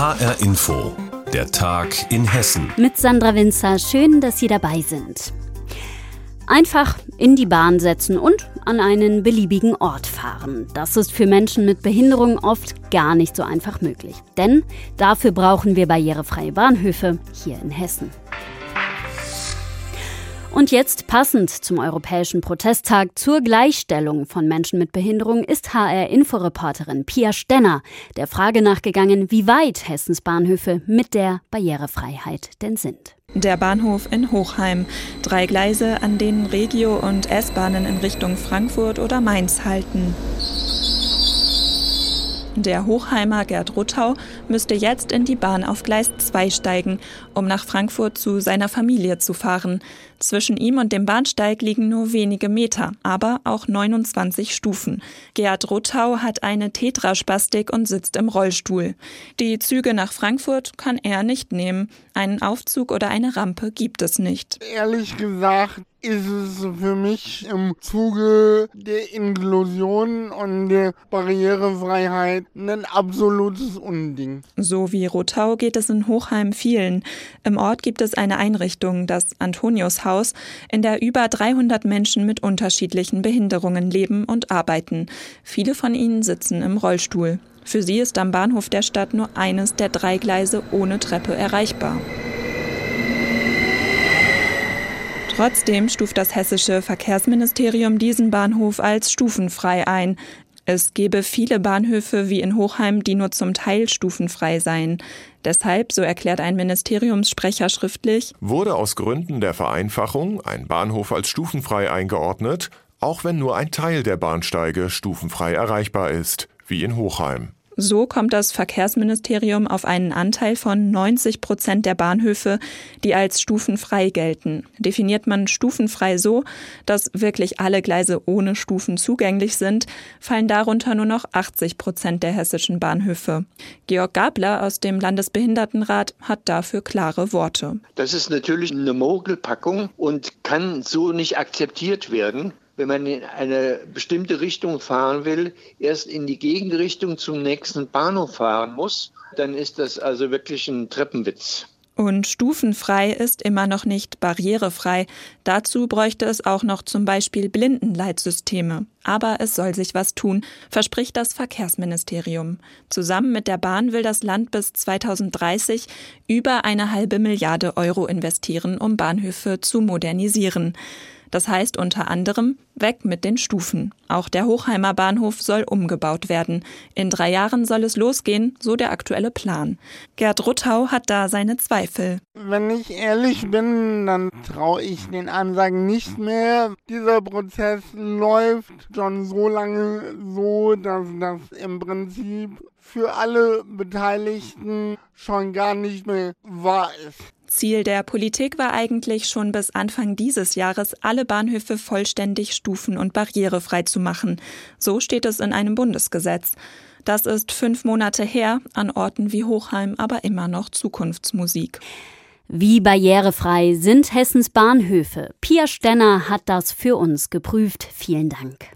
HR Info, der Tag in Hessen. Mit Sandra Winzer, schön, dass Sie dabei sind. Einfach in die Bahn setzen und an einen beliebigen Ort fahren. Das ist für Menschen mit Behinderung oft gar nicht so einfach möglich. Denn dafür brauchen wir barrierefreie Bahnhöfe hier in Hessen. Und jetzt passend zum Europäischen Protesttag zur Gleichstellung von Menschen mit Behinderung ist HR-Inforeporterin Pia Stenner der Frage nachgegangen, wie weit Hessens Bahnhöfe mit der Barrierefreiheit denn sind. Der Bahnhof in Hochheim. Drei Gleise, an denen Regio- und S-Bahnen in Richtung Frankfurt oder Mainz halten. Der Hochheimer Gerd Ruttau müsste jetzt in die Bahn auf Gleis 2 steigen, um nach Frankfurt zu seiner Familie zu fahren. Zwischen ihm und dem Bahnsteig liegen nur wenige Meter, aber auch 29 Stufen. Gerd Ruttau hat eine Tetraspastik und sitzt im Rollstuhl. Die Züge nach Frankfurt kann er nicht nehmen. Einen Aufzug oder eine Rampe gibt es nicht. Ehrlich gesagt ist es für mich im Zuge der Inklusion und der Barrierefreiheit ein absolutes Unding. So wie Rotau geht es in Hochheim vielen. Im Ort gibt es eine Einrichtung, das Antoniushaus, in der über 300 Menschen mit unterschiedlichen Behinderungen leben und arbeiten. Viele von ihnen sitzen im Rollstuhl. Für sie ist am Bahnhof der Stadt nur eines der drei Gleise ohne Treppe erreichbar. Trotzdem stuft das hessische Verkehrsministerium diesen Bahnhof als stufenfrei ein. Es gebe viele Bahnhöfe wie in Hochheim, die nur zum Teil stufenfrei seien. Deshalb, so erklärt ein Ministeriumssprecher schriftlich, wurde aus Gründen der Vereinfachung ein Bahnhof als stufenfrei eingeordnet, auch wenn nur ein Teil der Bahnsteige stufenfrei erreichbar ist, wie in Hochheim. So kommt das Verkehrsministerium auf einen Anteil von 90 Prozent der Bahnhöfe, die als stufenfrei gelten. Definiert man stufenfrei so, dass wirklich alle Gleise ohne Stufen zugänglich sind, fallen darunter nur noch 80 Prozent der hessischen Bahnhöfe. Georg Gabler aus dem Landesbehindertenrat hat dafür klare Worte. Das ist natürlich eine Mogelpackung und kann so nicht akzeptiert werden wenn man in eine bestimmte Richtung fahren will, erst in die Gegenrichtung zum nächsten Bahnhof fahren muss, dann ist das also wirklich ein Treppenwitz. Und stufenfrei ist immer noch nicht barrierefrei. Dazu bräuchte es auch noch zum Beispiel Blindenleitsysteme. Aber es soll sich was tun, verspricht das Verkehrsministerium. Zusammen mit der Bahn will das Land bis 2030 über eine halbe Milliarde Euro investieren, um Bahnhöfe zu modernisieren. Das heißt unter anderem weg mit den Stufen. Auch der Hochheimer Bahnhof soll umgebaut werden. In drei Jahren soll es losgehen, so der aktuelle Plan. Gerd Ruttau hat da seine Zweifel. Wenn ich ehrlich bin, dann traue ich den Ansagen nicht mehr. Dieser Prozess läuft schon so lange so, dass das im Prinzip für alle Beteiligten schon gar nicht mehr wahr ist. Ziel der Politik war eigentlich schon bis Anfang dieses Jahres, alle Bahnhöfe vollständig stufen- und barrierefrei zu machen. So steht es in einem Bundesgesetz. Das ist fünf Monate her, an Orten wie Hochheim aber immer noch Zukunftsmusik. Wie barrierefrei sind Hessens Bahnhöfe? Pia Stenner hat das für uns geprüft. Vielen Dank.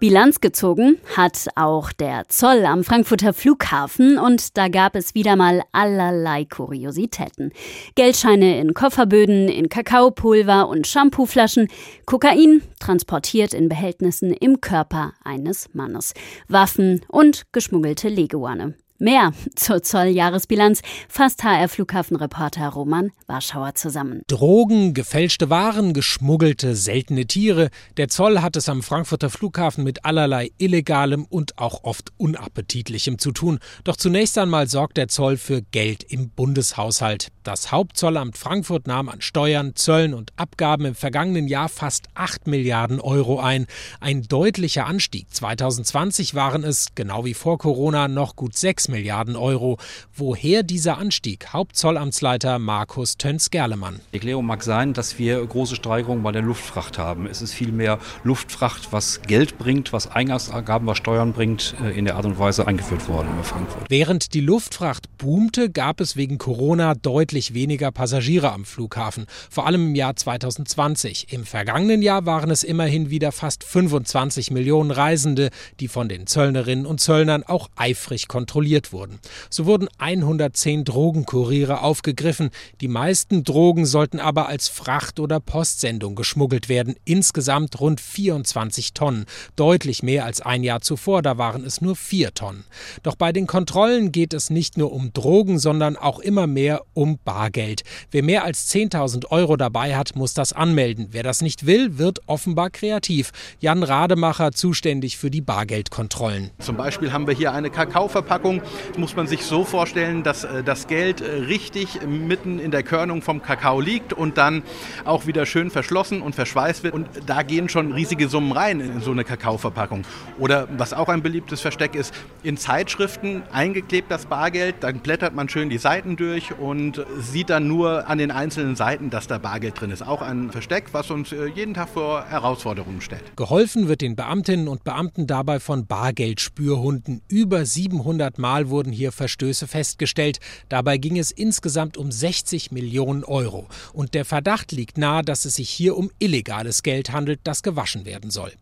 Bilanz gezogen hat auch der Zoll am Frankfurter Flughafen und da gab es wieder mal allerlei Kuriositäten. Geldscheine in Kofferböden, in Kakaopulver und Shampooflaschen, Kokain transportiert in Behältnissen im Körper eines Mannes, Waffen und geschmuggelte Leguane. Mehr zur Zolljahresbilanz fasst HR-Flughafenreporter Roman Warschauer zusammen. Drogen, gefälschte Waren, geschmuggelte, seltene Tiere. Der Zoll hat es am Frankfurter Flughafen mit allerlei Illegalem und auch oft Unappetitlichem zu tun. Doch zunächst einmal sorgt der Zoll für Geld im Bundeshaushalt. Das Hauptzollamt Frankfurt nahm an Steuern, Zöllen und Abgaben im vergangenen Jahr fast 8 Milliarden Euro ein. Ein deutlicher Anstieg. 2020 waren es, genau wie vor Corona, noch gut 6 6 Milliarden Euro. Woher dieser Anstieg? Hauptzollamtsleiter Markus Töns-Gerlemann. Die Erklärung mag sein, dass wir große Steigerungen bei der Luftfracht haben. Es ist vielmehr Luftfracht, was Geld bringt, was Eingangsgaben, was Steuern bringt, äh, in der Art und Weise eingeführt worden in Frankfurt. Während die Luftfracht boomte, gab es wegen Corona deutlich weniger Passagiere am Flughafen, vor allem im Jahr 2020. Im vergangenen Jahr waren es immerhin wieder fast 25 Millionen Reisende, die von den Zöllnerinnen und Zöllnern auch eifrig kontrolliert wurden. So wurden 110 Drogenkuriere aufgegriffen. Die meisten Drogen sollten aber als Fracht- oder Postsendung geschmuggelt werden. Insgesamt rund 24 Tonnen. Deutlich mehr als ein Jahr zuvor, da waren es nur vier Tonnen. Doch bei den Kontrollen geht es nicht nur um Drogen, sondern auch immer mehr um Bargeld. Wer mehr als 10.000 Euro dabei hat, muss das anmelden. Wer das nicht will, wird offenbar kreativ. Jan Rademacher, zuständig für die Bargeldkontrollen. Zum Beispiel haben wir hier eine Kakaoverpackung. Muss man sich so vorstellen, dass äh, das Geld äh, richtig mitten in der Körnung vom Kakao liegt und dann auch wieder schön verschlossen und verschweißt wird. Und da gehen schon riesige Summen rein in so eine Kakaoverpackung. Oder was auch ein beliebtes Versteck ist, in Zeitschriften eingeklebt das Bargeld, dann blättert man schön die Seiten durch und sieht dann nur an den einzelnen Seiten, dass da Bargeld drin ist. Auch ein Versteck, was uns äh, jeden Tag vor Herausforderungen stellt. Geholfen wird den Beamtinnen und Beamten dabei von Bargeldspürhunden. Über 700 Mal wurden hier Verstöße festgestellt. Dabei ging es insgesamt um 60 Millionen Euro. Und der Verdacht liegt nahe, dass es sich hier um illegales Geld handelt, das gewaschen werden soll.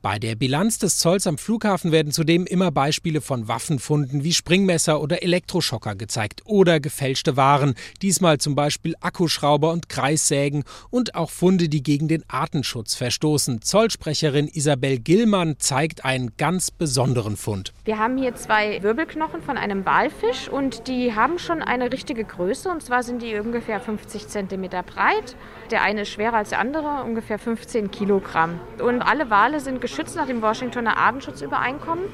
Bei der Bilanz des Zolls am Flughafen werden zudem immer Beispiele von Waffenfunden wie Springmesser oder Elektroschocker gezeigt oder gefälschte Waren, diesmal zum Beispiel Akkuschrauber und Kreissägen und auch Funde, die gegen den Artenschutz verstoßen. Zollsprecherin Isabel Gillmann zeigt einen ganz besonderen Fund. Wir haben hier zwei Wirbelknochen von einem Walfisch und die haben schon eine richtige Größe und zwar sind die ungefähr 50 cm breit. Der eine ist schwerer als der andere, ungefähr 15 Kilogramm. Und alle Wale sind geschützt nach dem Washingtoner Artenschutzübereinkommen.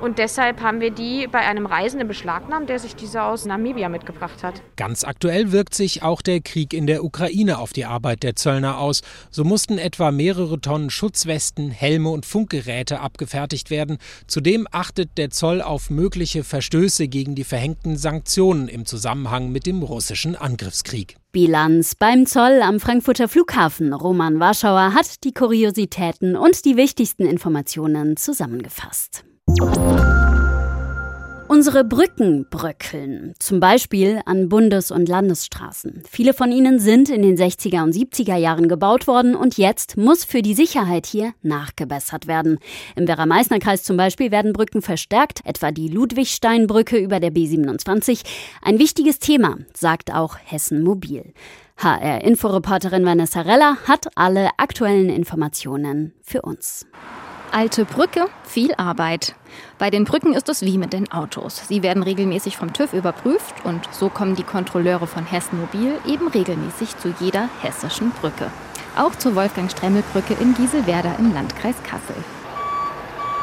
Und deshalb haben wir die bei einem Reisenden beschlagnahmt, der sich diese aus Namibia mitgebracht hat. Ganz aktuell wirkt sich auch der Krieg in der Ukraine auf die Arbeit der Zöllner aus. So mussten etwa mehrere Tonnen Schutzwesten, Helme und Funkgeräte abgefertigt werden. Zudem achtet der Zoll auf mögliche Verstöße gegen die verhängten Sanktionen im Zusammenhang mit dem russischen Angriffskrieg. Bilanz beim Zoll am Frankfurter Flughafen. Roman Warschauer hat die Kuriositäten und die wichtigsten Informationen zusammengefasst. Unsere Brücken bröckeln, zum Beispiel an Bundes- und Landesstraßen. Viele von ihnen sind in den 60er und 70er Jahren gebaut worden und jetzt muss für die Sicherheit hier nachgebessert werden. Im Werra-Meißner-Kreis zum Beispiel werden Brücken verstärkt, etwa die Ludwigsteinbrücke über der B27. Ein wichtiges Thema, sagt auch Hessen Mobil. HR-Inforeporterin Vanessa Reller hat alle aktuellen Informationen für uns. Alte Brücke, viel Arbeit. Bei den Brücken ist es wie mit den Autos. Sie werden regelmäßig vom TÜV überprüft und so kommen die Kontrolleure von Hessen Mobil eben regelmäßig zu jeder hessischen Brücke. Auch zur Wolfgang-Stremmel-Brücke in Gieselwerder im Landkreis Kassel.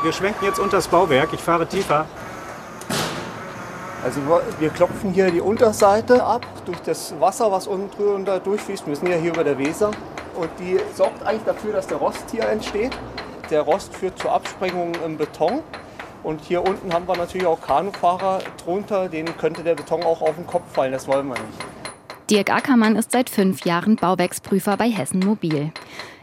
Wir schwenken jetzt unter das Bauwerk. Ich fahre tiefer. Also wir klopfen hier die Unterseite ab durch das Wasser, was unten drunter durchfließt. Wir sind ja hier über der Weser. Und die sorgt eigentlich dafür, dass der Rost hier entsteht. Der Rost führt zur Absprengung im Beton. Und hier unten haben wir natürlich auch Kanufahrer drunter. Denen könnte der Beton auch auf den Kopf fallen. Das wollen wir nicht. Dirk Ackermann ist seit fünf Jahren Bauwerksprüfer bei Hessen Mobil.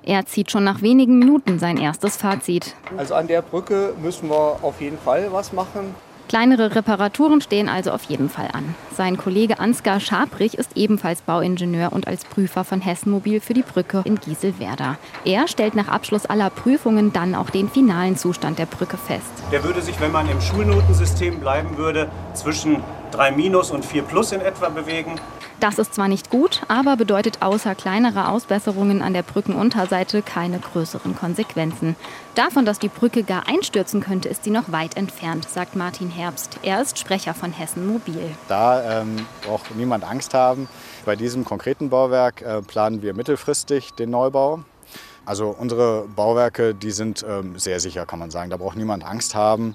Er zieht schon nach wenigen Minuten sein erstes Fazit. Also an der Brücke müssen wir auf jeden Fall was machen. Kleinere Reparaturen stehen also auf jeden Fall an. Sein Kollege Ansgar Schabrich ist ebenfalls Bauingenieur und als Prüfer von Hessen Mobil für die Brücke in Gieselwerder. Er stellt nach Abschluss aller Prüfungen dann auch den finalen Zustand der Brücke fest. Der würde sich, wenn man im Schulnotensystem bleiben würde, zwischen 3 minus und 4 plus in etwa bewegen. Das ist zwar nicht gut, aber bedeutet außer kleinerer Ausbesserungen an der Brückenunterseite keine größeren Konsequenzen. Davon, dass die Brücke gar einstürzen könnte, ist sie noch weit entfernt, sagt Martin Herbst. Er ist Sprecher von Hessen Mobil. Da ähm, braucht niemand Angst haben. Bei diesem konkreten Bauwerk äh, planen wir mittelfristig den Neubau. Also unsere Bauwerke, die sind ähm, sehr sicher, kann man sagen. Da braucht niemand Angst haben.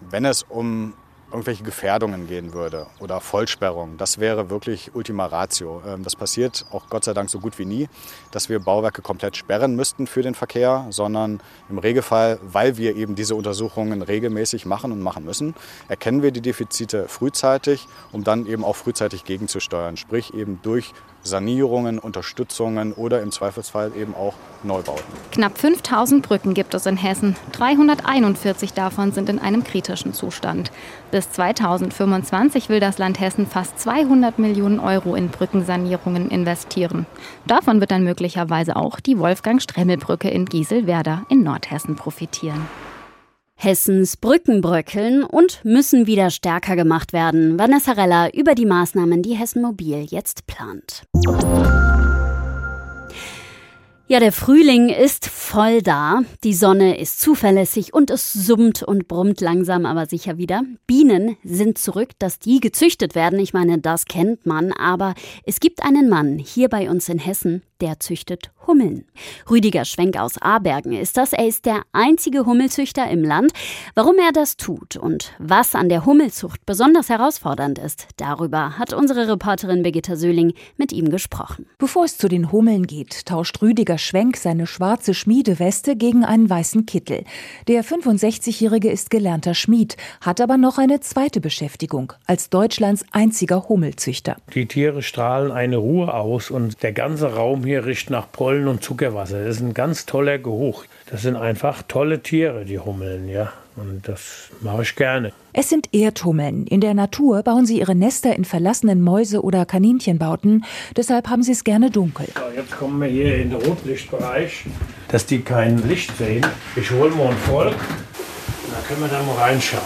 Wenn es um irgendwelche Gefährdungen gehen würde oder Vollsperrung. Das wäre wirklich Ultima Ratio. Ähm, das passiert auch Gott sei Dank so gut wie nie, dass wir Bauwerke komplett sperren müssten für den Verkehr, sondern im Regelfall, weil wir eben diese Untersuchungen regelmäßig machen und machen müssen, erkennen wir die Defizite frühzeitig, um dann eben auch frühzeitig gegenzusteuern. Sprich eben durch Sanierungen, Unterstützungen oder im Zweifelsfall eben auch Neubauten. Knapp 5000 Brücken gibt es in Hessen. 341 davon sind in einem kritischen Zustand. Bis 2025 will das Land Hessen fast 200 Millionen Euro in Brückensanierungen investieren. Davon wird dann möglicherweise auch die Wolfgang-Stremmel-Brücke in Gieselwerder in Nordhessen profitieren. Hessens Brücken bröckeln und müssen wieder stärker gemacht werden. Vanessa Reller über die Maßnahmen, die Hessen Mobil jetzt plant. Ja, der Frühling ist voll da. Die Sonne ist zuverlässig und es summt und brummt langsam aber sicher wieder. Bienen sind zurück, dass die gezüchtet werden. Ich meine, das kennt man. Aber es gibt einen Mann hier bei uns in Hessen, der züchtet Hummeln. Rüdiger Schwenk aus Abergen ist das. Er ist der einzige Hummelzüchter im Land. Warum er das tut und was an der Hummelzucht besonders herausfordernd ist, darüber hat unsere Reporterin Birgitta Söhling mit ihm gesprochen. Bevor es zu den Hummeln geht, tauscht Rüdiger Schwenk seine schwarze Schmiedeweste gegen einen weißen Kittel. Der 65-Jährige ist gelernter Schmied, hat aber noch eine zweite Beschäftigung als Deutschlands einziger Hummelzüchter. Die Tiere strahlen eine Ruhe aus und der ganze Raum hier riecht nach Pollen und Zuckerwasser. Das ist ein ganz toller Geruch. Das sind einfach tolle Tiere, die Hummeln, ja. Und das mache ich gerne. Es sind Erdhummeln. In der Natur bauen sie ihre Nester in verlassenen Mäuse- oder Kaninchenbauten. Deshalb haben sie es gerne dunkel. So, jetzt kommen wir hier in den Rotlichtbereich, dass die kein Licht sehen. Ich hole mal ein Volk. Da können wir da mal reinschauen.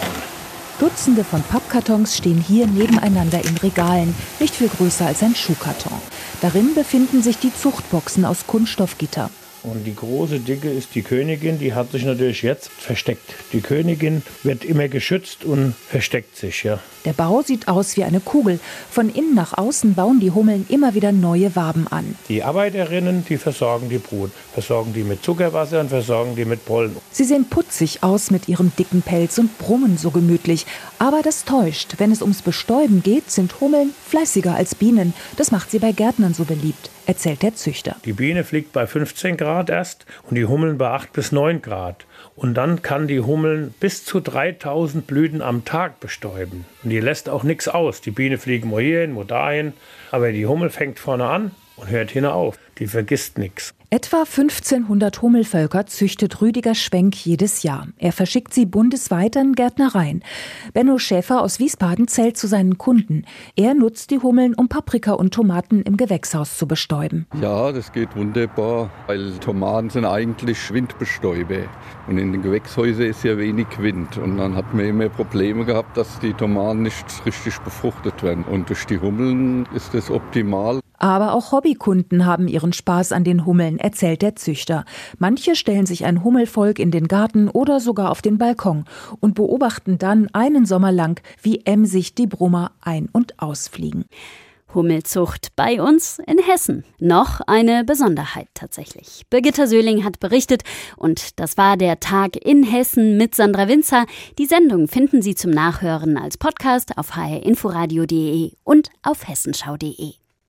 Dutzende von Pappkartons stehen hier nebeneinander in Regalen, nicht viel größer als ein Schuhkarton. Darin befinden sich die Zuchtboxen aus Kunststoffgitter. Und die große Dicke ist die Königin, die hat sich natürlich jetzt versteckt. Die Königin wird immer geschützt und versteckt sich, ja. Der Bau sieht aus wie eine Kugel. Von innen nach außen bauen die Hummeln immer wieder neue Waben an. Die Arbeiterinnen, die versorgen die Brut, versorgen die mit Zuckerwasser und versorgen die mit Pollen. Sie sehen putzig aus mit ihrem dicken Pelz und brummen so gemütlich. Aber das täuscht. Wenn es ums Bestäuben geht, sind Hummeln fleißiger als Bienen. Das macht sie bei Gärtnern so beliebt erzählt der Züchter. Die Biene fliegt bei 15 Grad erst und die Hummeln bei 8 bis 9 Grad. Und dann kann die Hummeln bis zu 3000 Blüten am Tag bestäuben. Und die lässt auch nichts aus. Die Biene fliegt mal hierhin, mal dahin. Aber die Hummel fängt vorne an und hört hin auf. Die vergisst nichts. Etwa 1500 Hummelvölker züchtet Rüdiger Schwenk jedes Jahr. Er verschickt sie bundesweit an Gärtnereien. Benno Schäfer aus Wiesbaden zählt zu seinen Kunden. Er nutzt die Hummeln, um Paprika und Tomaten im Gewächshaus zu bestäuben. Ja, das geht wunderbar, weil Tomaten sind eigentlich Windbestäube. Und in den Gewächshäusern ist ja wenig Wind. Und dann hat man immer Probleme gehabt, dass die Tomaten nicht richtig befruchtet werden. Und durch die Hummeln ist das optimal. Aber auch Hobbykunden haben ihren Spaß an den Hummeln, erzählt der Züchter. Manche stellen sich ein Hummelvolk in den Garten oder sogar auf den Balkon und beobachten dann einen Sommer lang, wie emsig die Brummer ein- und ausfliegen. Hummelzucht bei uns in Hessen. Noch eine Besonderheit tatsächlich. Birgitta Söhling hat berichtet und das war der Tag in Hessen mit Sandra Winzer. Die Sendung finden Sie zum Nachhören als Podcast auf hrinforadio.de und auf hessenschau.de.